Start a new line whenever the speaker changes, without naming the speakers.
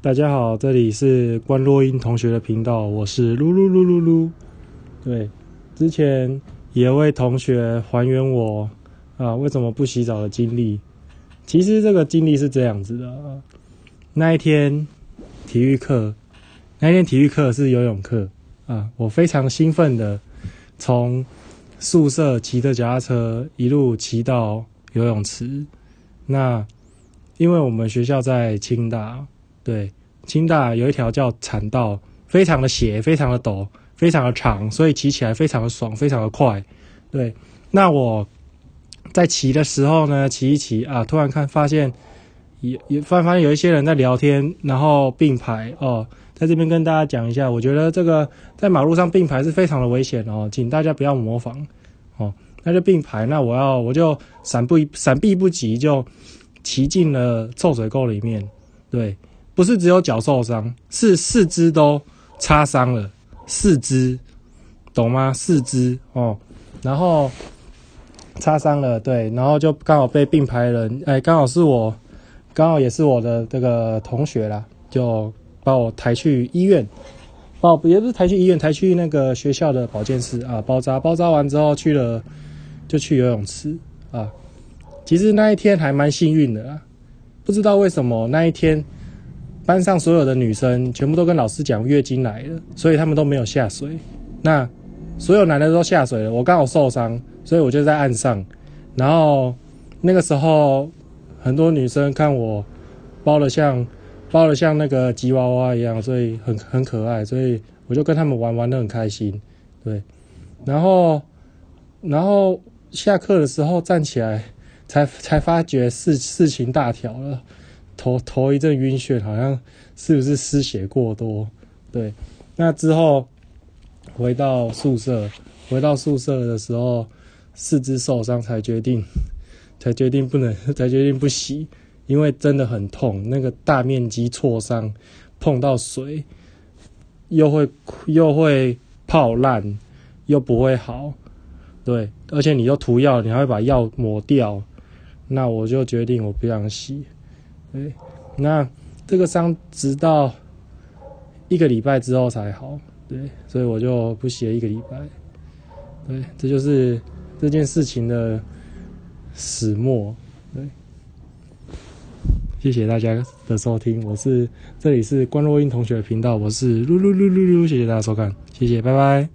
大家好，这里是关洛英同学的频道，我是噜噜噜噜噜。对，之前有位同学还原我啊为什么不洗澡的经历。其实这个经历是这样子的，那一天体育课，那一天体育课是游泳课啊，我非常兴奋的从宿舍骑着脚踏车一路骑到游泳池。那因为我们学校在清大。对，清大有一条叫产道，非常的斜，非常的陡，非常的长，所以骑起来非常的爽，非常的快。对，那我在骑的时候呢，骑一骑啊，突然看发现，也也发发现有一些人在聊天，然后并排哦，在这边跟大家讲一下，我觉得这个在马路上并排是非常的危险哦，请大家不要模仿哦。那就并排，那我要我就闪不闪避不及，就骑进了臭水沟里面。对。不是只有脚受伤，是四肢都擦伤了，四肢，懂吗？四肢哦，然后擦伤了，对，然后就刚好被并排人，哎，刚好是我，刚好也是我的这个同学啦，就把我抬去医院，哦，也不是抬去医院，抬去那个学校的保健室啊，包扎，包扎完之后去了，就去游泳池啊。其实那一天还蛮幸运的啦，不知道为什么那一天。班上所有的女生全部都跟老师讲月经来了，所以他们都没有下水。那所有男的都下水了，我刚好受伤，所以我就在岸上。然后那个时候，很多女生看我包的像包的像那个吉娃娃一样，所以很很可爱，所以我就跟他们玩玩的很开心。对，然后然后下课的时候站起来，才才发觉事事情大条了。头头一阵晕眩，好像是不是失血过多？对，那之后回到宿舍，回到宿舍的时候，四肢受伤，才决定，才决定不能，才决定不洗，因为真的很痛，那个大面积挫伤，碰到水又会又会泡烂，又不会好，对，而且你又涂药，你还会把药抹掉，那我就决定我不想洗。对，那这个伤直到一个礼拜之后才好，对，所以我就不写一个礼拜。对，这就是这件事情的始末。对，谢谢大家的收听，我是这里是关若英同学的频道，我是噜噜噜噜噜，谢谢大家收看，谢谢，拜拜。